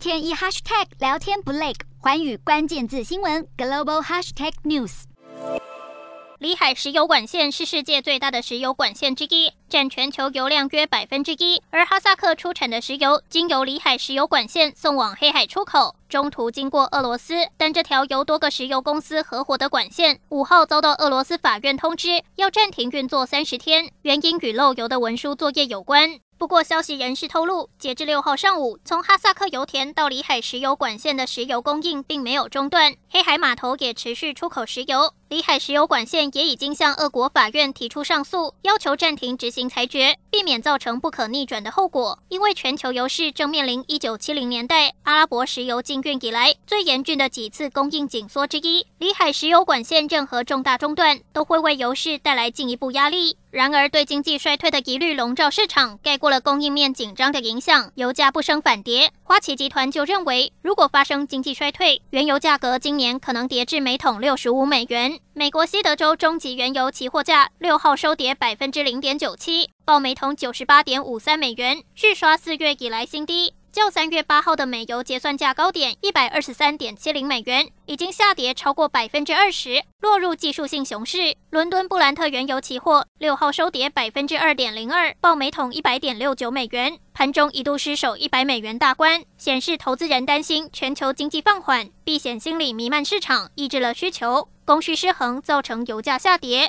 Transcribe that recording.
天一 hashtag 聊天不累，寰宇关键字新闻 global hashtag news。里海石油管线是世界最大的石油管线之一，占全球油量约百分之一。而哈萨克出产的石油经由里海石油管线送往黑海出口，中途经过俄罗斯。但这条由多个石油公司合伙的管线，五号遭到俄罗斯法院通知，要暂停运作三十天，原因与漏油的文书作业有关。不过，消息人士透露，截至六号上午，从哈萨克油田到里海石油管线的石油供应并没有中断，黑海码头也持续出口石油。里海石油管线也已经向俄国法院提出上诉，要求暂停执行裁决，避免造成不可逆转的后果。因为全球油市正面临一九七零年代阿拉伯石油禁运以来最严峻的几次供应紧缩之一，里海石油管线任何重大中断都会为油市带来进一步压力。然而，对经济衰退的疑虑笼罩市场，盖过了供应面紧张的影响，油价不升反跌。花旗集团就认为，如果发生经济衰退，原油价格今年可能跌至每桶六十五美元。美国西德州中级原油期货价六号收跌百分之零点九七，报每桶九十八点五三美元，续刷四月以来新低。较三月八号的美油结算价高点一百二十三点七零美元，已经下跌超过百分之二十，落入技术性熊市。伦敦布兰特原油期货六号收跌百分之二点零二，报每桶一百点六九美元，盘中一度失守一百美元大关，显示投资人担心全球经济放缓，避险心理弥漫市场，抑制了需求，供需失衡造成油价下跌。